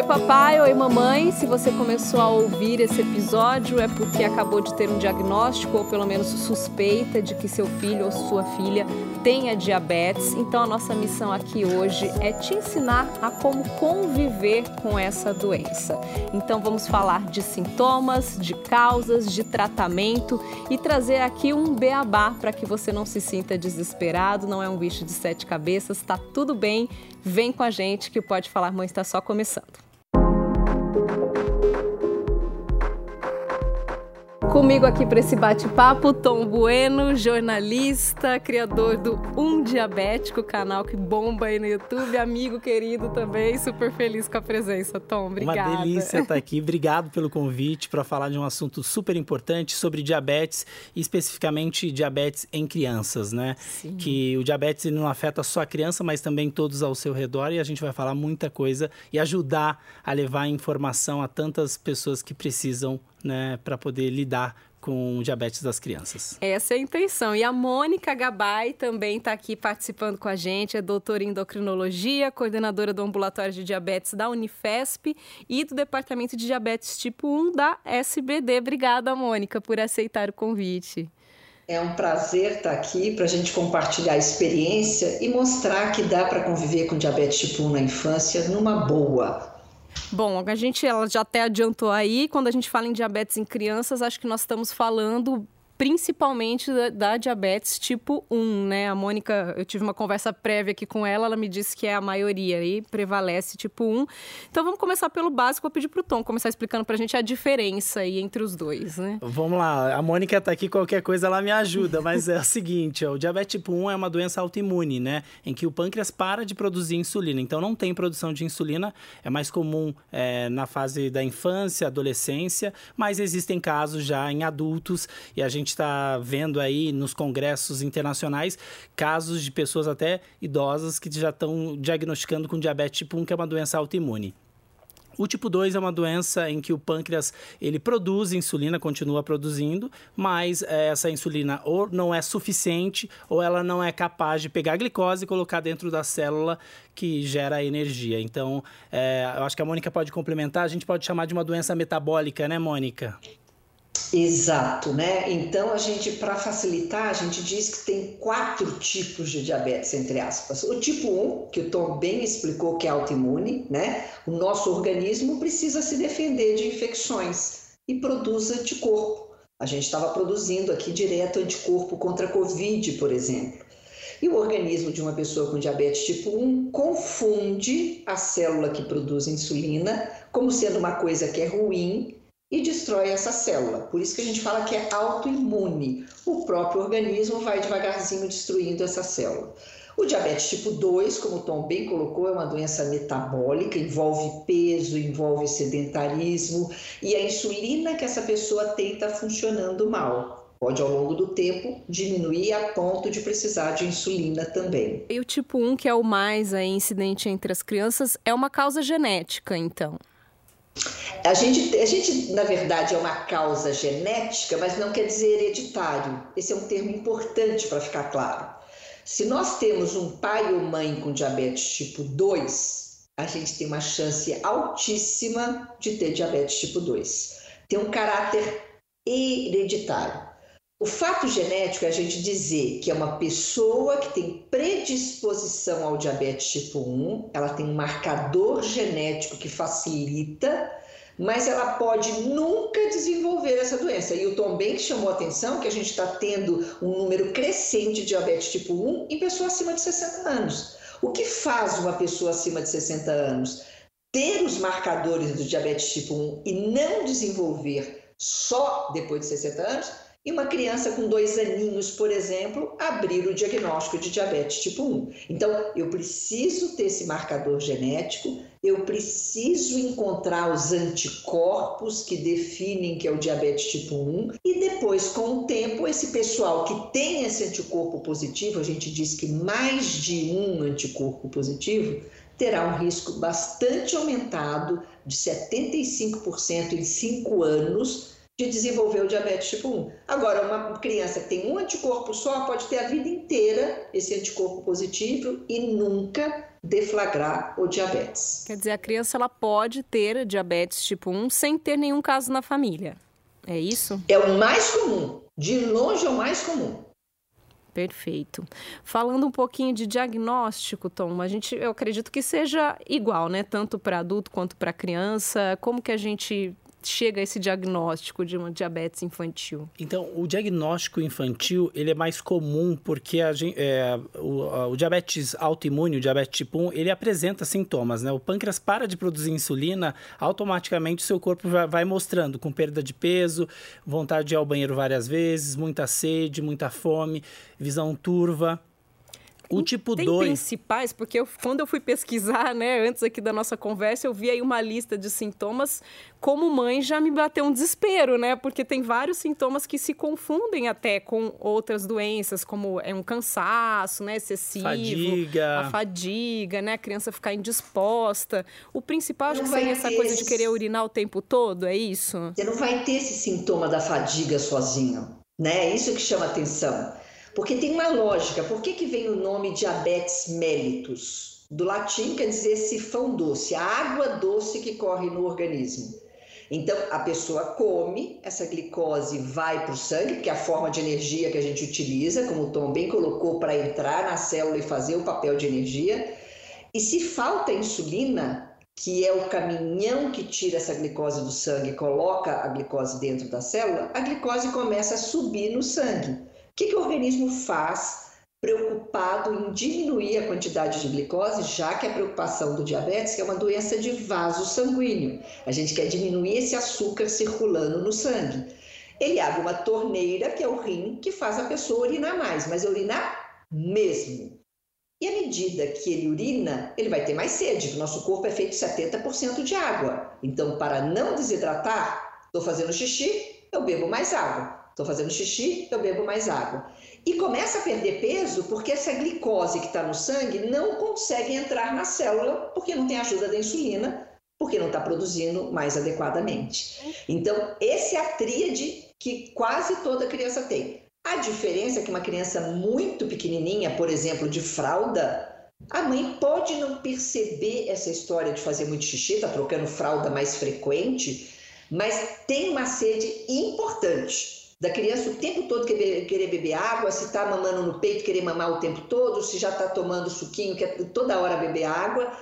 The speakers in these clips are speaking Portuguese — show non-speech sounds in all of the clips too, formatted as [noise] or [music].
Oi, papai, oi, mamãe. Se você começou a ouvir esse episódio, é porque acabou de ter um diagnóstico ou pelo menos suspeita de que seu filho ou sua filha tenha diabetes. Então, a nossa missão aqui hoje é te ensinar a como conviver com essa doença. Então, vamos falar de sintomas, de causas, de tratamento e trazer aqui um beabá para que você não se sinta desesperado. Não é um bicho de sete cabeças, está tudo bem. Vem com a gente que o Pode Falar Mãe está só começando. Comigo aqui para esse bate-papo, Tom Bueno, jornalista, criador do Um Diabético, canal que bomba aí no YouTube, amigo querido também, super feliz com a presença, Tom. Obrigada. Uma delícia estar [laughs] aqui. Obrigado pelo convite para falar de um assunto super importante sobre diabetes, e especificamente diabetes em crianças, né? Sim. Que o diabetes não afeta só a criança, mas também todos ao seu redor e a gente vai falar muita coisa e ajudar a levar informação a tantas pessoas que precisam né, para poder lidar com o diabetes das crianças. Essa é a intenção. E a Mônica Gabay também está aqui participando com a gente, é doutora em endocrinologia, coordenadora do ambulatório de diabetes da Unifesp e do departamento de diabetes tipo 1 da SBD. Obrigada, Mônica, por aceitar o convite. É um prazer estar aqui para a gente compartilhar a experiência e mostrar que dá para conviver com diabetes tipo 1 na infância numa boa. Bom, a gente ela já até adiantou aí, quando a gente fala em diabetes em crianças, acho que nós estamos falando principalmente da, da, diabetes tipo 1, né? A Mônica, eu tive uma conversa prévia aqui com ela, ela me disse que é a maioria e prevalece tipo 1. Então vamos começar pelo básico, vou pedir pro Tom começar explicando pra gente a diferença aí entre os dois, né? Vamos lá, a Mônica tá aqui, qualquer coisa ela me ajuda, mas é o seguinte, ó, o diabetes tipo 1 é uma doença autoimune, né? Em que o pâncreas para de produzir insulina, então não tem produção de insulina, é mais comum é, na fase da infância, adolescência, mas existem casos já em adultos e a gente está vendo aí nos congressos internacionais casos de pessoas até idosas que já estão diagnosticando com diabetes tipo 1, que é uma doença autoimune. O tipo 2 é uma doença em que o pâncreas ele produz insulina, continua produzindo, mas é, essa insulina ou não é suficiente ou ela não é capaz de pegar a glicose e colocar dentro da célula que gera energia. Então, é, eu acho que a Mônica pode complementar, a gente pode chamar de uma doença metabólica, né, Mônica? Exato, né? Então a gente, para facilitar, a gente diz que tem quatro tipos de diabetes, entre aspas. O tipo 1, que o Tom bem explicou que é autoimune, né? O nosso organismo precisa se defender de infecções e produz anticorpo. A gente estava produzindo aqui direto anticorpo contra a Covid, por exemplo. E o organismo de uma pessoa com diabetes tipo 1 confunde a célula que produz insulina como sendo uma coisa que é ruim e destrói essa célula. Por isso que a gente fala que é autoimune. O próprio organismo vai devagarzinho destruindo essa célula. O diabetes tipo 2, como o Tom bem colocou, é uma doença metabólica, envolve peso, envolve sedentarismo e a insulina que essa pessoa tem está funcionando mal. Pode, ao longo do tempo, diminuir a ponto de precisar de insulina também. E o tipo 1, que é o mais aí, incidente entre as crianças, é uma causa genética, então? A gente, a gente, na verdade, é uma causa genética, mas não quer dizer hereditário. Esse é um termo importante para ficar claro. Se nós temos um pai ou mãe com diabetes tipo 2, a gente tem uma chance altíssima de ter diabetes tipo 2. Tem um caráter hereditário. O fato genético é a gente dizer que é uma pessoa que tem predisposição ao diabetes tipo 1, ela tem um marcador genético que facilita, mas ela pode nunca desenvolver essa doença. E o Tom que chamou a atenção que a gente está tendo um número crescente de diabetes tipo 1 em pessoas acima de 60 anos. O que faz uma pessoa acima de 60 anos ter os marcadores do diabetes tipo 1 e não desenvolver só depois de 60 anos? E uma criança com dois aninhos, por exemplo, abrir o diagnóstico de diabetes tipo 1. Então, eu preciso ter esse marcador genético, eu preciso encontrar os anticorpos que definem que é o diabetes tipo 1, e depois, com o tempo, esse pessoal que tem esse anticorpo positivo, a gente diz que mais de um anticorpo positivo, terá um risco bastante aumentado de 75% em 5 anos de desenvolver o diabetes tipo 1. Agora, uma criança que tem um anticorpo só pode ter a vida inteira esse anticorpo positivo e nunca deflagrar o diabetes. Quer dizer, a criança ela pode ter diabetes tipo 1 sem ter nenhum caso na família. É isso? É o mais comum. De longe é o mais comum. Perfeito. Falando um pouquinho de diagnóstico, Tom, a gente, eu acredito que seja igual, né? Tanto para adulto quanto para criança. Como que a gente chega a esse diagnóstico de uma diabetes infantil? Então, o diagnóstico infantil ele é mais comum porque a é, o, o, diabetes autoimune, o diabetes tipo 1, ele apresenta sintomas, né? O pâncreas para de produzir insulina, automaticamente o seu corpo vai, vai mostrando com perda de peso, vontade de ir ao banheiro várias vezes, muita sede, muita fome, visão turva. O tipo 2. Tem principais, porque eu, quando eu fui pesquisar, [laughs] né, antes aqui da nossa conversa, eu vi aí uma lista de sintomas. Como mãe, já me bateu um desespero, né? Porque tem vários sintomas que se confundem até com outras doenças, como é um cansaço, né, excessivo, fadiga. a fadiga, né, a criança ficar indisposta. O principal acho que seria essa coisa de querer urinar o tempo todo, é isso? Você não vai ter esse sintoma da fadiga sozinho, né? É isso que chama atenção. Porque tem uma lógica. Por que, que vem o nome diabetes mellitus? Do latim quer dizer sifão doce, a água doce que corre no organismo. Então, a pessoa come, essa glicose vai para o sangue, que é a forma de energia que a gente utiliza, como o Tom bem colocou, para entrar na célula e fazer o papel de energia. E se falta insulina, que é o caminhão que tira essa glicose do sangue e coloca a glicose dentro da célula, a glicose começa a subir no sangue que, que o organismo faz preocupado em diminuir a quantidade de glicose, já que a preocupação do diabetes é uma doença de vaso sanguíneo. A gente quer diminuir esse açúcar circulando no sangue. Ele abre uma torneira, que é o rim, que faz a pessoa urinar mais, mas urinar mesmo. E à medida que ele urina, ele vai ter mais sede, o nosso corpo é feito 70% de água. Então, para não desidratar, estou fazendo xixi, eu bebo mais água. Estou fazendo xixi, eu bebo mais água. E começa a perder peso porque essa glicose que está no sangue não consegue entrar na célula porque não tem ajuda da insulina, porque não está produzindo mais adequadamente. Então, esse é a tríade que quase toda criança tem. A diferença é que uma criança muito pequenininha, por exemplo, de fralda, a mãe pode não perceber essa história de fazer muito xixi, está trocando fralda mais frequente, mas tem uma sede importante da criança o tempo todo querer, beber água, se está mamando no peito, querer mamar o tempo todo, se já está tomando suquinho, quer toda hora beber água.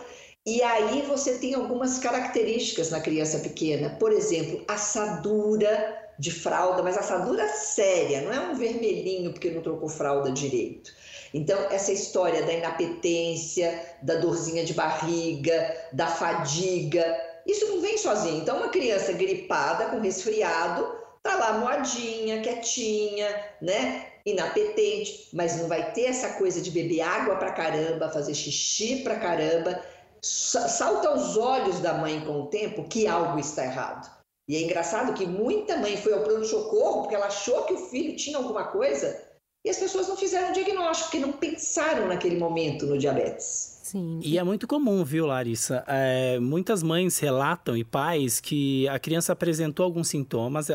E aí você tem algumas características na criança pequena, por exemplo, assadura de fralda, mas assadura séria, não é um vermelhinho porque não trocou fralda direito. Então, essa história da inapetência, da dorzinha de barriga, da fadiga, isso não vem sozinho. Então, uma criança gripada com resfriado, tá lá moadinha, quietinha, né? Inapetente, mas não vai ter essa coisa de beber água pra caramba, fazer xixi pra caramba. Salta aos olhos da mãe com o tempo que algo está errado. E é engraçado que muita mãe foi ao pronto-socorro porque ela achou que o filho tinha alguma coisa e as pessoas não fizeram diagnóstico, porque não pensaram naquele momento no diabetes. Sim. E é muito comum, viu, Larissa? É, muitas mães relatam e pais que a criança apresentou alguns sintomas,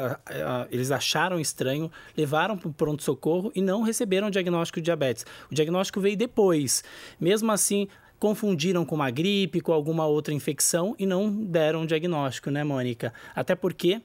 eles acharam estranho, levaram para o pronto-socorro e não receberam o diagnóstico de diabetes. O diagnóstico veio depois. Mesmo assim, confundiram com uma gripe, com alguma outra infecção e não deram o diagnóstico, né, Mônica? Até porque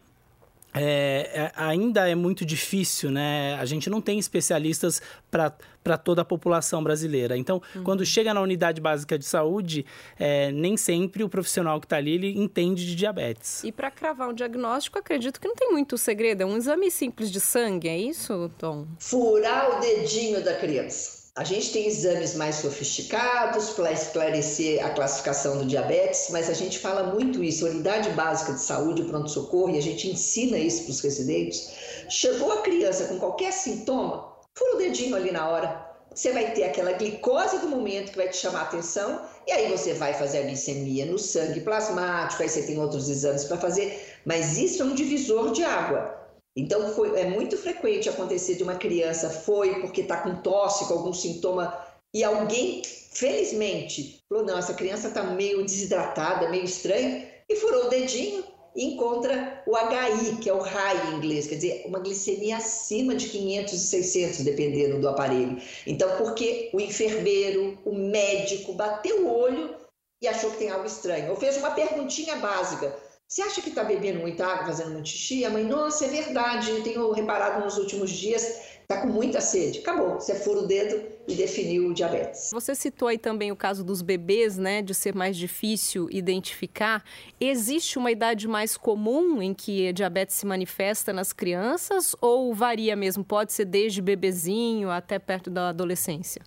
é, é, ainda é muito difícil, né? A gente não tem especialistas para toda a população brasileira. Então, uhum. quando chega na unidade básica de saúde, é, nem sempre o profissional que está ali ele entende de diabetes. E para cravar um diagnóstico, acredito que não tem muito segredo. É um exame simples de sangue, é isso, Tom? Furar o dedinho da criança. A gente tem exames mais sofisticados para esclarecer a classificação do diabetes, mas a gente fala muito isso, unidade básica de saúde, pronto-socorro, e a gente ensina isso para os residentes. Chegou a criança com qualquer sintoma, fura o dedinho ali na hora. Você vai ter aquela glicose do momento que vai te chamar a atenção, e aí você vai fazer a glicemia no sangue plasmático, aí você tem outros exames para fazer, mas isso é um divisor de água. Então, foi, é muito frequente acontecer de uma criança foi porque está com tosse, com algum sintoma, e alguém, felizmente, falou: não, essa criança está meio desidratada, meio estranha, e furou o dedinho, encontra o HI, que é o high em inglês, quer dizer, uma glicemia acima de 500 e 600, dependendo do aparelho. Então, porque o enfermeiro, o médico bateu o olho e achou que tem algo estranho, ou fez uma perguntinha básica. Você acha que está bebendo muita água, fazendo muito xixi? A mãe, nossa, é verdade, eu tenho reparado nos últimos dias, está com muita sede. Acabou, você fura o dedo e definiu o diabetes. Você citou aí também o caso dos bebês, né, de ser mais difícil identificar. Existe uma idade mais comum em que a diabetes se manifesta nas crianças ou varia mesmo? Pode ser desde bebezinho até perto da adolescência?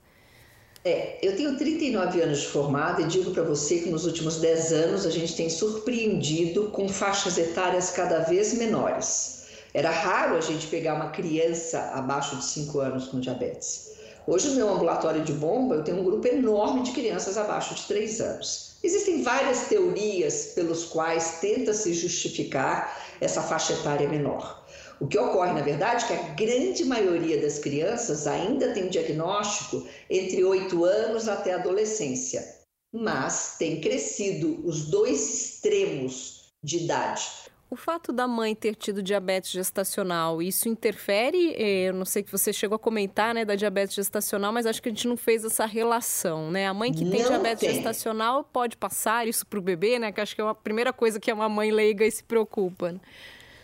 É, eu tenho 39 anos de formada e digo para você que nos últimos 10 anos a gente tem surpreendido com faixas etárias cada vez menores. Era raro a gente pegar uma criança abaixo de 5 anos com diabetes. Hoje, no meu ambulatório de bomba, eu tenho um grupo enorme de crianças abaixo de 3 anos. Existem várias teorias pelos quais tenta se justificar essa faixa etária menor. O que ocorre, na verdade, é que a grande maioria das crianças ainda tem diagnóstico entre 8 anos até a adolescência, mas tem crescido os dois extremos de idade. O fato da mãe ter tido diabetes gestacional, isso interfere? Eh, eu não sei que você chegou a comentar, né, da diabetes gestacional, mas acho que a gente não fez essa relação, né? A mãe que tem não diabetes tem. gestacional pode passar isso para o bebê, né? Que acho que é a primeira coisa que uma mãe leiga e se preocupa.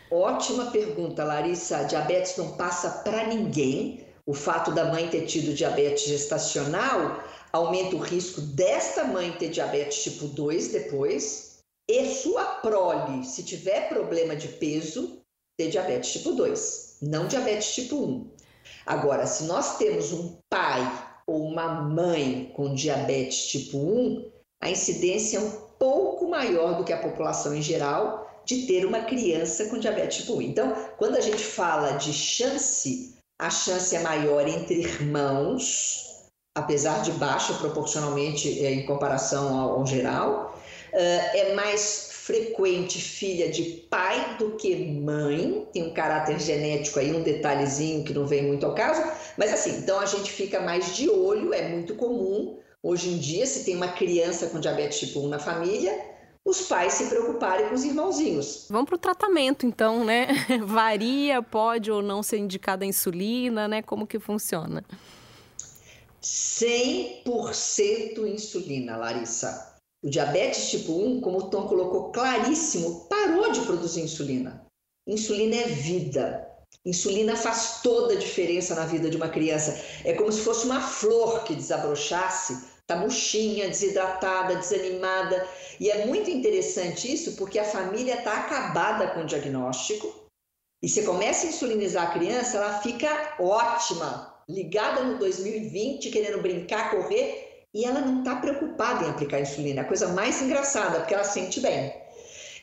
Ótima pergunta, Larissa. Diabetes não passa para ninguém. O fato da mãe ter tido diabetes gestacional aumenta o risco desta mãe ter diabetes tipo 2 depois e sua prole, se tiver problema de peso, ter diabetes tipo 2, não diabetes tipo 1. Agora, se nós temos um pai ou uma mãe com diabetes tipo 1, a incidência é um pouco maior do que a população em geral, de ter uma criança com diabetes tipo 1. Então, quando a gente fala de chance, a chance é maior entre irmãos, apesar de baixa proporcionalmente eh, em comparação ao, geral. Uh, é mais frequente filha de pai do que mãe, tem um caráter genético aí, um detalhezinho que não vem muito ao caso, mas assim, então a gente fica mais de olho, é muito comum. Hoje em dia, se tem uma criança com diabetes tipo 1 na família, os pais se preocuparem com os irmãozinhos. Vamos para o tratamento, então, né? [laughs] Varia, pode ou não ser indicada a insulina, né? Como que funciona? 100% insulina, Larissa. O diabetes tipo 1, como o Tom colocou claríssimo, parou de produzir insulina. Insulina é vida. Insulina faz toda a diferença na vida de uma criança. É como se fosse uma flor que desabrochasse Está murchinha, desidratada, desanimada. E é muito interessante isso porque a família está acabada com o diagnóstico. E você começa a insulinizar a criança, ela fica ótima, ligada no 2020, querendo brincar, correr, e ela não está preocupada em aplicar insulina. A coisa mais engraçada, porque ela sente bem.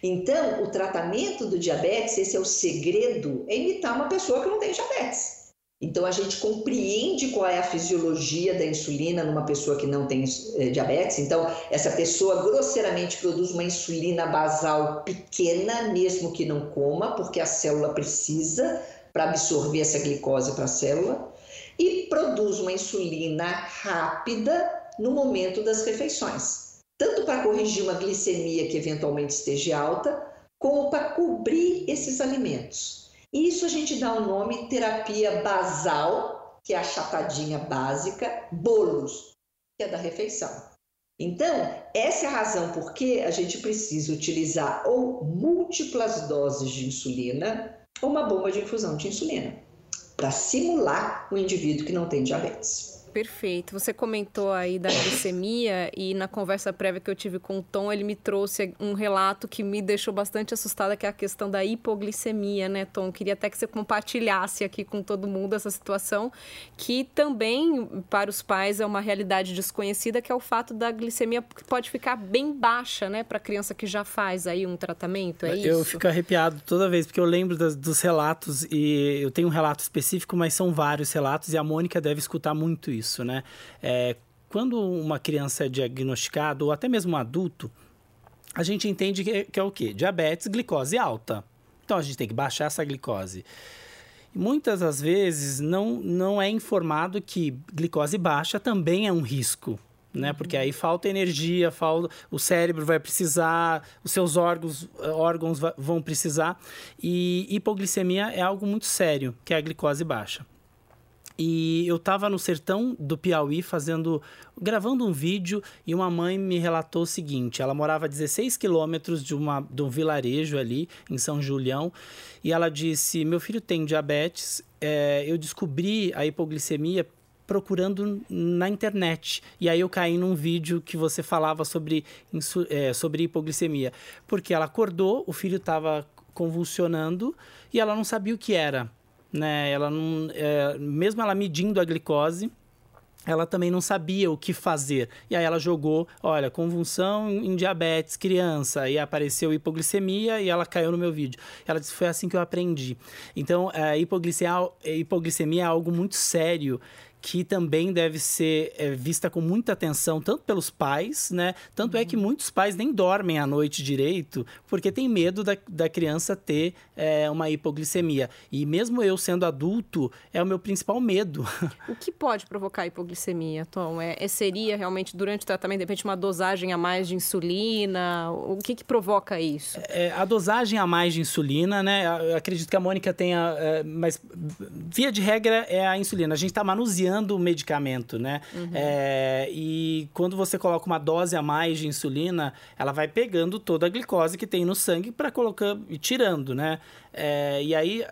Então, o tratamento do diabetes, esse é o segredo, é imitar uma pessoa que não tem diabetes. Então, a gente compreende qual é a fisiologia da insulina numa pessoa que não tem eh, diabetes. Então, essa pessoa grosseiramente produz uma insulina basal pequena, mesmo que não coma, porque a célula precisa para absorver essa glicose para a célula, e produz uma insulina rápida no momento das refeições, tanto para corrigir uma glicemia que eventualmente esteja alta, como para cobrir esses alimentos. Isso a gente dá o nome terapia basal, que é a chatadinha básica, bolos, que é da refeição. Então, essa é a razão por que a gente precisa utilizar ou múltiplas doses de insulina ou uma bomba de infusão de insulina para simular o indivíduo que não tem diabetes. Perfeito. Você comentou aí da glicemia e na conversa prévia que eu tive com o Tom, ele me trouxe um relato que me deixou bastante assustada, que é a questão da hipoglicemia, né, Tom? Queria até que você compartilhasse aqui com todo mundo essa situação, que também para os pais é uma realidade desconhecida, que é o fato da glicemia que pode ficar bem baixa, né, para a criança que já faz aí um tratamento, é isso? Eu fico arrepiado toda vez, porque eu lembro das, dos relatos e eu tenho um relato específico, mas são vários relatos e a Mônica deve escutar muito isso isso, né? É, quando uma criança é diagnosticada, ou até mesmo um adulto, a gente entende que é, que é o quê? Diabetes, glicose alta. Então a gente tem que baixar essa glicose. Muitas das vezes não, não é informado que glicose baixa também é um risco. né? Porque aí falta energia, falta, o cérebro vai precisar, os seus órgãos, órgãos vão precisar. E hipoglicemia é algo muito sério, que é a glicose baixa. E eu estava no sertão do Piauí fazendo, gravando um vídeo e uma mãe me relatou o seguinte: ela morava a 16 quilômetros de, uma, de um vilarejo ali em São Julião e ela disse: Meu filho tem diabetes, é, eu descobri a hipoglicemia procurando na internet. E aí eu caí num vídeo que você falava sobre, é, sobre hipoglicemia. Porque ela acordou, o filho estava convulsionando e ela não sabia o que era. Né? Ela não, é, mesmo ela medindo a glicose, ela também não sabia o que fazer. E aí ela jogou, olha, convulsão em diabetes, criança, e apareceu hipoglicemia e ela caiu no meu vídeo. Ela disse, foi assim que eu aprendi. Então, a hipoglicemia, hipoglicemia é algo muito sério que também deve ser é, vista com muita atenção, tanto pelos pais, né? Tanto uhum. é que uhum. muitos pais nem dormem à noite direito, porque tem medo da, da criança ter é, uma hipoglicemia. E mesmo eu sendo adulto, é o meu principal medo. [laughs] O que pode provocar hipoglicemia, Tom? É, é, seria realmente durante o tratamento, de repente, uma dosagem a mais de insulina? O que, que provoca isso? É, a dosagem a mais de insulina, né? Eu acredito que a Mônica tenha, é, mas via de regra é a insulina. A gente está manuseando o medicamento, né? Uhum. É, e quando você coloca uma dose a mais de insulina, ela vai pegando toda a glicose que tem no sangue para colocar e tirando, né? É, e aí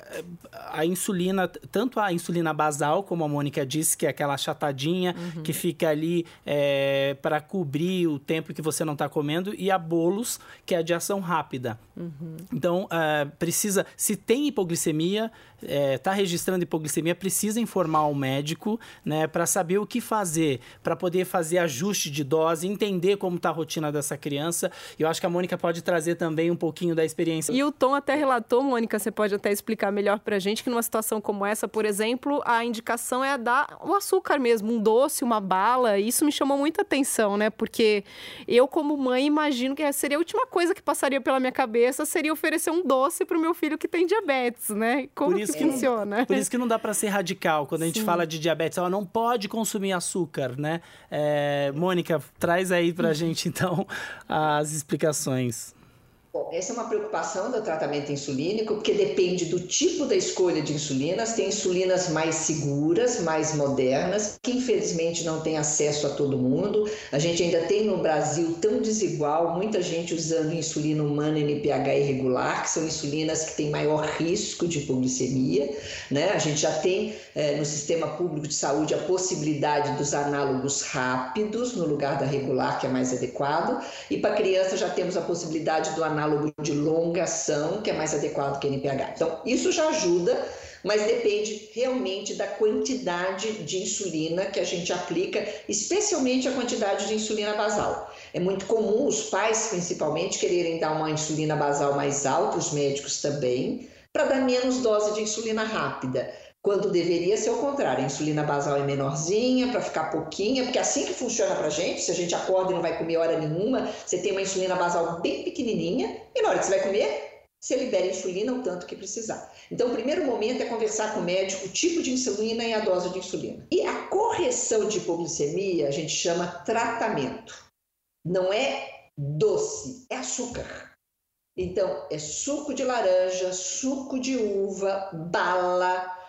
a insulina, tanto a insulina basal, como a Mônica disse, que é aquela achatadinha uhum. que fica ali é, para cobrir o tempo que você não está comendo, e a bolos, que é de ação rápida. Uhum. Então, é, precisa, se tem hipoglicemia, está é, registrando hipoglicemia, precisa informar o médico né, para saber o que fazer, para poder fazer ajuste de dose, entender como está a rotina dessa criança. Eu acho que a Mônica pode trazer também um pouquinho da experiência. E o Tom até relatou, Mônica, você pode até explicar melhor para a gente que numa situação como essa, por exemplo, a indicação é dar o açúcar mesmo, um doce, uma bala. Isso me chamou muita atenção, né? Porque eu, como mãe, imagino que seria a última coisa que passaria pela minha cabeça seria oferecer um doce para o meu filho que tem diabetes, né? Como que, que funciona? Por isso que não dá para ser radical quando a gente Sim. fala de diabetes. Ela não pode consumir açúcar, né? É, Mônica, traz aí para a gente então as explicações. Bom, essa é uma preocupação do tratamento insulínico, porque depende do tipo da escolha de insulinas. Tem insulinas mais seguras, mais modernas, que infelizmente não tem acesso a todo mundo. A gente ainda tem no Brasil tão desigual, muita gente usando insulina humana NPH irregular, que são insulinas que têm maior risco de hipoglicemia. Né? A gente já tem é, no sistema público de saúde a possibilidade dos análogos rápidos no lugar da regular, que é mais adequado. E para criança já temos a possibilidade do análogo análogo de longa ação, que é mais adequado que NPH. Então, isso já ajuda, mas depende realmente da quantidade de insulina que a gente aplica, especialmente a quantidade de insulina basal. É muito comum os pais, principalmente, quererem dar uma insulina basal mais alta, os médicos também, para dar menos dose de insulina rápida quando deveria ser o contrário. A insulina basal é menorzinha, para ficar pouquinha, porque é assim que funciona para a gente. Se a gente acorda e não vai comer hora nenhuma, você tem uma insulina basal bem pequenininha, e na hora que você vai comer, você libera insulina o tanto que precisar. Então, o primeiro momento é conversar com o médico o tipo de insulina e a dose de insulina. E a correção de hipoglicemia a gente chama tratamento. Não é doce, é açúcar. Então, é suco de laranja, suco de uva, bala,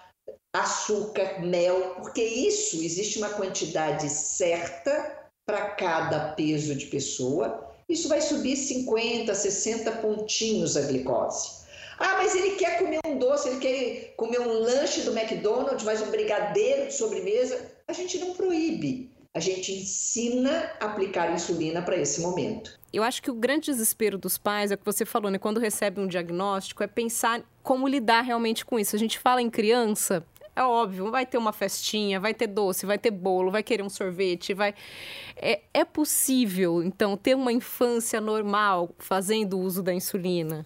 açúcar, mel, porque isso existe uma quantidade certa para cada peso de pessoa. Isso vai subir 50, 60 pontinhos a glicose. Ah, mas ele quer comer um doce, ele quer comer um lanche do McDonald's, mais um brigadeiro de sobremesa. A gente não proíbe, a gente ensina a aplicar insulina para esse momento. Eu acho que o grande desespero dos pais é o que você falou, né? Quando recebe um diagnóstico, é pensar como lidar realmente com isso. A gente fala em criança, é óbvio, vai ter uma festinha, vai ter doce, vai ter bolo, vai querer um sorvete, vai. É, é possível, então, ter uma infância normal fazendo uso da insulina?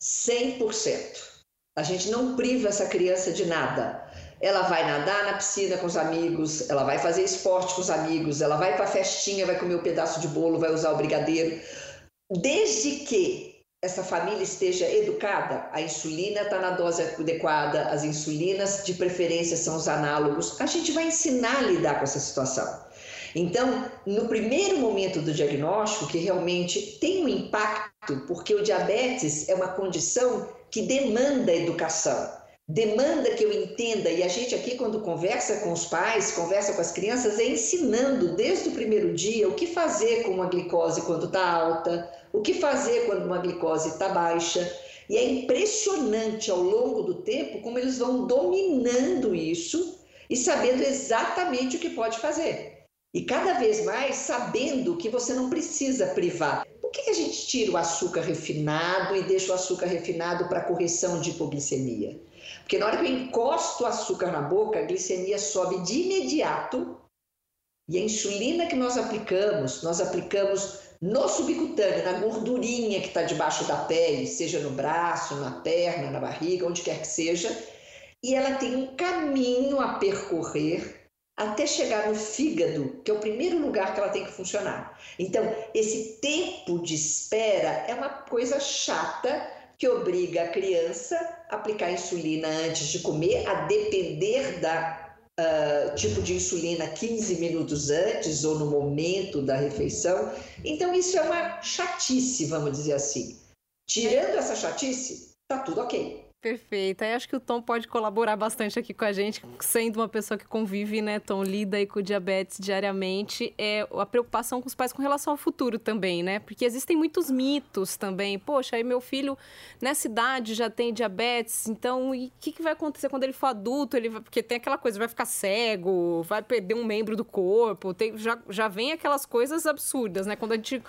100%. A gente não priva essa criança de nada. Ela vai nadar na piscina com os amigos, ela vai fazer esporte com os amigos, ela vai para festinha, vai comer um pedaço de bolo, vai usar o brigadeiro. Desde que essa família esteja educada, a insulina está na dose adequada, as insulinas de preferência são os análogos, a gente vai ensinar a lidar com essa situação. Então, no primeiro momento do diagnóstico, que realmente tem um impacto, porque o diabetes é uma condição que demanda educação, demanda que eu entenda, e a gente aqui, quando conversa com os pais, conversa com as crianças, é ensinando desde o primeiro dia o que fazer com uma glicose quando está alta, o que fazer quando uma glicose está baixa. E é impressionante ao longo do tempo como eles vão dominando isso e sabendo exatamente o que pode fazer. E cada vez mais sabendo que você não precisa privar. Gente tira o açúcar refinado e deixa o açúcar refinado para correção de hipoglicemia? Porque na hora que eu encosto o açúcar na boca, a glicemia sobe de imediato e a insulina que nós aplicamos, nós aplicamos no subcutâneo, na gordurinha que está debaixo da pele, seja no braço, na perna, na barriga, onde quer que seja, e ela tem um caminho a percorrer até chegar no fígado, que é o primeiro lugar que ela tem que funcionar. Então, esse tempo de espera é uma coisa chata que obriga a criança a aplicar insulina antes de comer, a depender da uh, tipo de insulina 15 minutos antes ou no momento da refeição. Então, isso é uma chatice, vamos dizer assim. Tirando essa chatice, tá tudo ok. Perfeito. Aí acho que o Tom pode colaborar bastante aqui com a gente, sendo uma pessoa que convive, né, Tom, lida aí com o diabetes diariamente, é a preocupação com os pais com relação ao futuro também, né? Porque existem muitos mitos também. Poxa, aí meu filho nessa idade já tem diabetes, então e o que, que vai acontecer quando ele for adulto? Ele vai, porque tem aquela coisa, vai ficar cego, vai perder um membro do corpo, tem, já, já vem aquelas coisas absurdas, né? Quando a gente.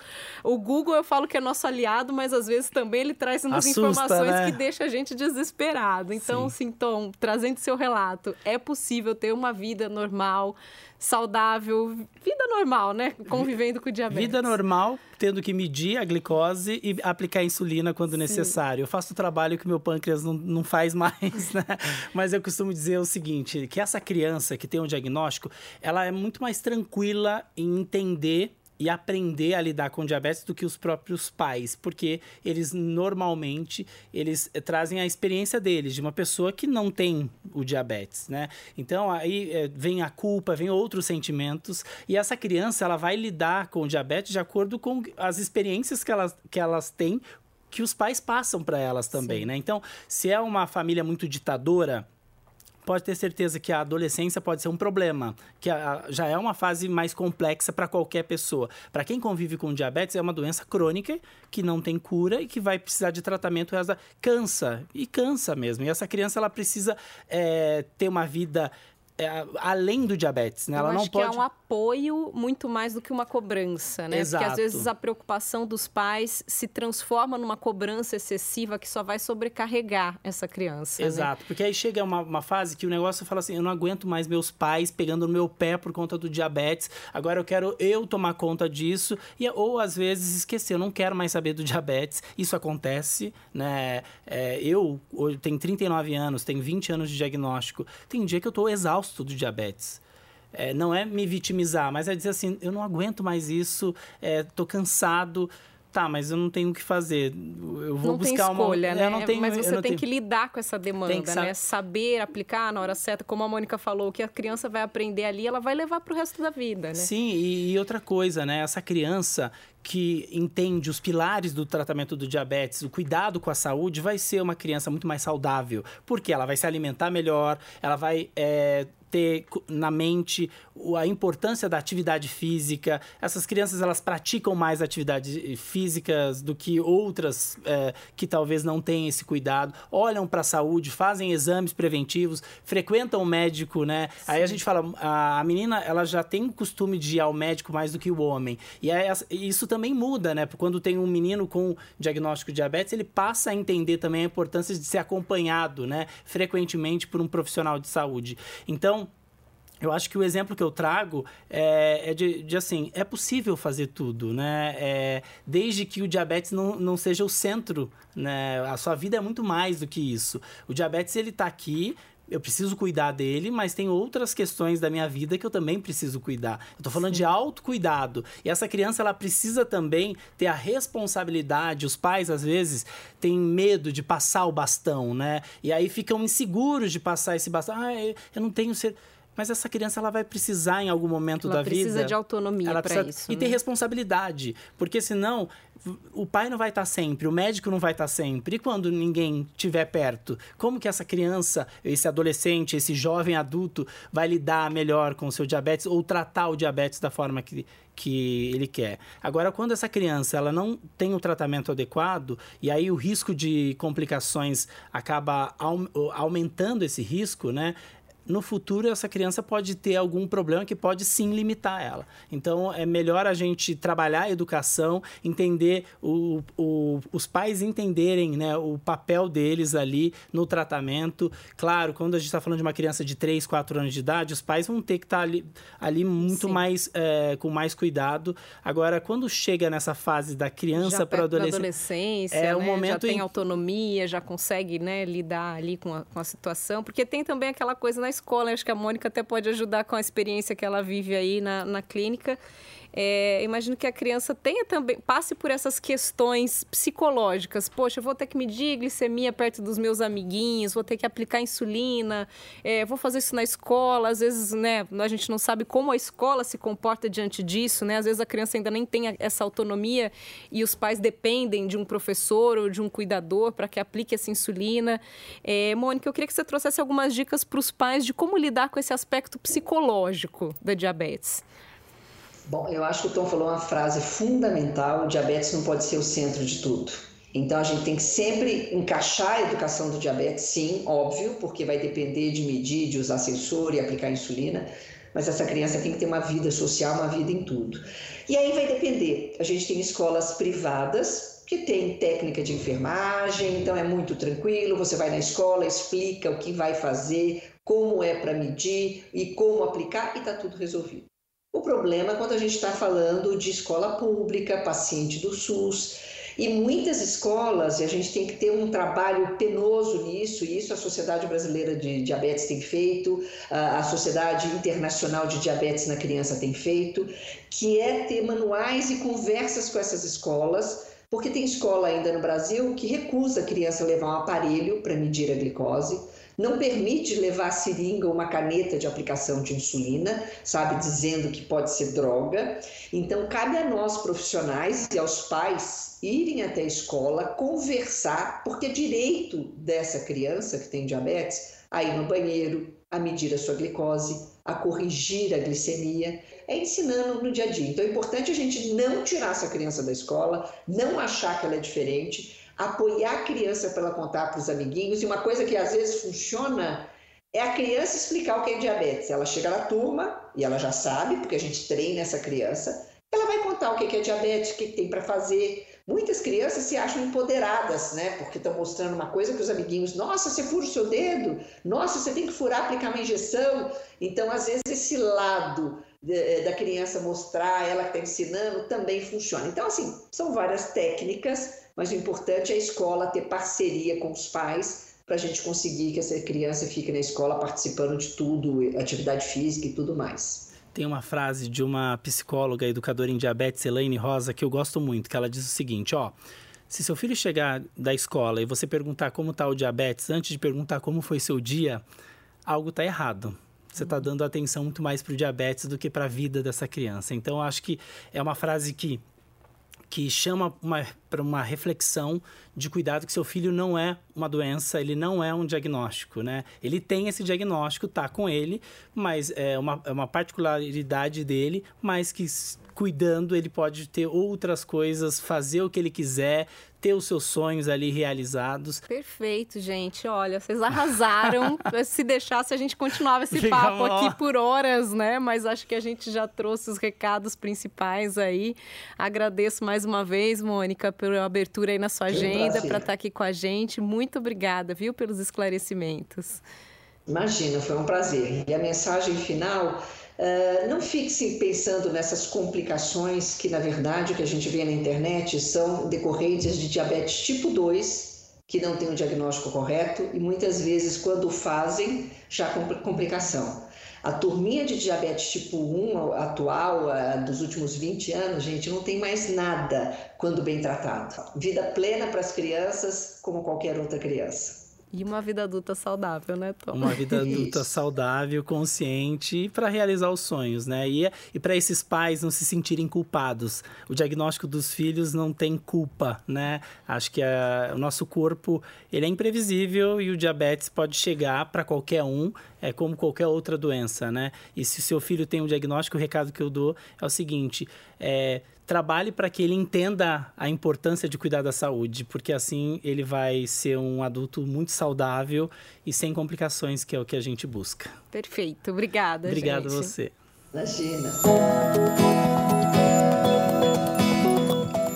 O Google eu falo que é nosso aliado, mas às vezes também ele traz umas Assusta, informações né? que deixa a gente desesperado desesperado. Então, Sim. Tom, trazendo seu relato, é possível ter uma vida normal, saudável, vida normal, né? Convivendo com o diabetes. Vida normal, tendo que medir a glicose e aplicar insulina quando Sim. necessário. Eu faço o trabalho que meu pâncreas não, não faz mais, [laughs] né? Mas eu costumo dizer o seguinte, que essa criança que tem um diagnóstico, ela é muito mais tranquila em entender e aprender a lidar com diabetes do que os próprios pais, porque eles normalmente eles eh, trazem a experiência deles de uma pessoa que não tem o diabetes, né? Então aí é, vem a culpa, vem outros sentimentos e essa criança ela vai lidar com o diabetes de acordo com as experiências que elas, que elas têm que os pais passam para elas também, Sim. né? Então, se é uma família muito ditadora, pode ter certeza que a adolescência pode ser um problema, que a, já é uma fase mais complexa para qualquer pessoa. Para quem convive com diabetes, é uma doença crônica que não tem cura e que vai precisar de tratamento. Cansa, e cansa mesmo. E essa criança ela precisa é, ter uma vida é, além do diabetes, né? Eu ela não pode. Que é um apoio muito mais do que uma cobrança, né? Exato. Porque às vezes a preocupação dos pais se transforma numa cobrança excessiva que só vai sobrecarregar essa criança. Né? Exato, né? porque aí chega uma, uma fase que o negócio fala assim: eu não aguento mais meus pais pegando no meu pé por conta do diabetes, agora eu quero eu tomar conta disso, e, ou às vezes esquecer, eu não quero mais saber do diabetes. Isso acontece, né? É, eu, eu tenho 39 anos, tenho 20 anos de diagnóstico, tem dia que eu estou exausto exausto do diabetes. É, não é me vitimizar, mas é dizer assim, eu não aguento mais isso, estou é, cansado, tá, mas eu não tenho o que fazer. Eu vou não buscar tem escolha, uma. Né? não tenho, mas você tem tenho... que lidar com essa demanda, né? Saber aplicar na hora certa, como a Mônica falou, que a criança vai aprender ali, ela vai levar para o resto da vida, né? Sim, e, e outra coisa, né? Essa criança que entende os pilares do tratamento do diabetes, o cuidado com a saúde, vai ser uma criança muito mais saudável, porque ela vai se alimentar melhor, ela vai é, ter na mente a importância da atividade física. Essas crianças elas praticam mais atividades físicas do que outras é, que talvez não tenham esse cuidado. Olham para a saúde, fazem exames preventivos, frequentam o médico, né? Sim. Aí a gente fala, a, menina ela já tem o costume de ir ao médico mais do que o homem. E aí, isso também muda, né? Quando tem um menino com diagnóstico de diabetes, ele passa a entender também a importância de ser acompanhado, né? Frequentemente por um profissional de saúde. Então, eu acho que o exemplo que eu trago é, é de, de, assim, é possível fazer tudo, né? É, desde que o diabetes não, não seja o centro, né? A sua vida é muito mais do que isso. O diabetes, ele está aqui, eu preciso cuidar dele, mas tem outras questões da minha vida que eu também preciso cuidar. Eu tô falando Sim. de autocuidado. E essa criança, ela precisa também ter a responsabilidade. Os pais, às vezes, têm medo de passar o bastão, né? E aí ficam inseguros de passar esse bastão. Ah, eu não tenho... Ser mas essa criança ela vai precisar em algum momento ela da vida. Ela precisa de autonomia para isso. E né? ter responsabilidade, porque senão o pai não vai estar sempre, o médico não vai estar sempre. E quando ninguém estiver perto, como que essa criança, esse adolescente, esse jovem adulto vai lidar melhor com o seu diabetes ou tratar o diabetes da forma que, que ele quer. Agora, quando essa criança ela não tem o tratamento adequado e aí o risco de complicações acaba aumentando esse risco, né? No futuro essa criança pode ter algum problema que pode sim limitar ela. Então é melhor a gente trabalhar a educação, entender o, o, os pais entenderem né, o papel deles ali no tratamento. Claro, quando a gente está falando de uma criança de 3, 4 anos de idade, os pais vão ter que estar tá ali, ali muito sim. mais é, com mais cuidado. Agora, quando chega nessa fase da criança para adolescência, adolescência, é né? o momento já tem em... autonomia, já consegue né, lidar ali com a, com a situação, porque tem também aquela coisa na escola. Acho que a Mônica até pode ajudar com a experiência que ela vive aí na, na clínica. É, imagino que a criança tenha também passe por essas questões psicológicas. Poxa, vou ter que medir glicemia perto dos meus amiguinhos, vou ter que aplicar insulina, é, vou fazer isso na escola. Às vezes, né, a gente não sabe como a escola se comporta diante disso, né? Às vezes a criança ainda nem tem essa autonomia e os pais dependem de um professor ou de um cuidador para que aplique essa insulina. É, Mônica, eu queria que você trouxesse algumas dicas para os pais de como lidar com esse aspecto psicológico da diabetes. Bom, eu acho que o Tom falou uma frase fundamental: o diabetes não pode ser o centro de tudo. Então a gente tem que sempre encaixar a educação do diabetes, sim, óbvio, porque vai depender de medir, de usar sensor e aplicar insulina, mas essa criança tem que ter uma vida social, uma vida em tudo. E aí vai depender. A gente tem escolas privadas que tem técnica de enfermagem, então é muito tranquilo, você vai na escola, explica o que vai fazer, como é para medir e como aplicar e está tudo resolvido. O problema é quando a gente está falando de escola pública, paciente do SUS, e muitas escolas, e a gente tem que ter um trabalho penoso nisso, e isso a Sociedade Brasileira de Diabetes tem feito, a Sociedade Internacional de Diabetes na Criança tem feito, que é ter manuais e conversas com essas escolas, porque tem escola ainda no Brasil que recusa a criança levar um aparelho para medir a glicose não permite levar seringa ou uma caneta de aplicação de insulina, sabe, dizendo que pode ser droga. Então, cabe a nós profissionais e aos pais irem até a escola, conversar, porque é direito dessa criança que tem diabetes a ir no banheiro, a medir a sua glicose, a corrigir a glicemia, é ensinando no dia a dia. Então é importante a gente não tirar essa criança da escola, não achar que ela é diferente, apoiar a criança para ela contar para os amiguinhos. E uma coisa que às vezes funciona é a criança explicar o que é diabetes. Ela chega na turma e ela já sabe, porque a gente treina essa criança. Ela vai contar o que é diabetes, o que tem para fazer. Muitas crianças se acham empoderadas, né? Porque estão mostrando uma coisa que os amiguinhos, nossa, você fura o seu dedo, nossa, você tem que furar, aplicar uma injeção. Então, às vezes, esse lado da criança mostrar, ela que está ensinando, também funciona. Então, assim, são várias técnicas mas o importante é a escola ter parceria com os pais para a gente conseguir que essa criança fique na escola participando de tudo, atividade física e tudo mais. Tem uma frase de uma psicóloga, educadora em diabetes, Elaine Rosa, que eu gosto muito, que ela diz o seguinte, ó... Se seu filho chegar da escola e você perguntar como está o diabetes, antes de perguntar como foi seu dia, algo está errado. Você está dando atenção muito mais para o diabetes do que para a vida dessa criança. Então, acho que é uma frase que que chama para uma reflexão de cuidado que seu filho não é uma doença, ele não é um diagnóstico, né? Ele tem esse diagnóstico, tá com ele, mas é uma, é uma particularidade dele, mas que cuidando ele pode ter outras coisas, fazer o que ele quiser, ter os seus sonhos ali realizados. Perfeito, gente. Olha, vocês arrasaram. [laughs] Se deixasse, a gente continuava esse Fica papo aqui por horas, né? Mas acho que a gente já trouxe os recados principais aí. Agradeço mais uma vez, Mônica, pela abertura aí na sua agenda para estar tá aqui com a gente. Muito obrigada, viu, pelos esclarecimentos. Imagina, foi um prazer. E a mensagem final Uh, não fique pensando nessas complicações que, na verdade, o que a gente vê na internet são decorrentes de diabetes tipo 2, que não tem o diagnóstico correto e muitas vezes, quando fazem, já com complicação. A turminha de diabetes tipo 1 atual, dos últimos 20 anos, gente, não tem mais nada quando bem tratado. Vida plena para as crianças, como qualquer outra criança. E uma vida adulta saudável, né, Tom? Uma vida adulta saudável, consciente, para realizar os sonhos, né? E, e para esses pais não se sentirem culpados. O diagnóstico dos filhos não tem culpa, né? Acho que a, o nosso corpo ele é imprevisível e o diabetes pode chegar para qualquer um, é como qualquer outra doença, né? E se o seu filho tem um diagnóstico, o recado que eu dou é o seguinte: é, trabalhe para que ele entenda a importância de cuidar da saúde, porque assim ele vai ser um adulto muito saudável e sem complicações, que é o que a gente busca. Perfeito. Obrigada, Obrigado gente. você. Imagina.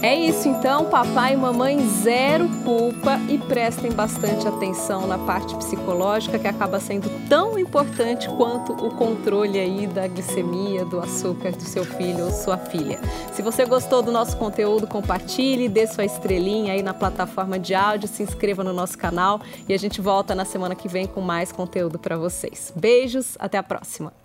É isso então, papai e mamãe zero culpa e prestem bastante atenção na parte psicológica que acaba sendo tão importante quanto o controle aí da glicemia, do açúcar do seu filho ou sua filha. Se você gostou do nosso conteúdo, compartilhe, dê sua estrelinha aí na plataforma de áudio, se inscreva no nosso canal e a gente volta na semana que vem com mais conteúdo para vocês. Beijos, até a próxima.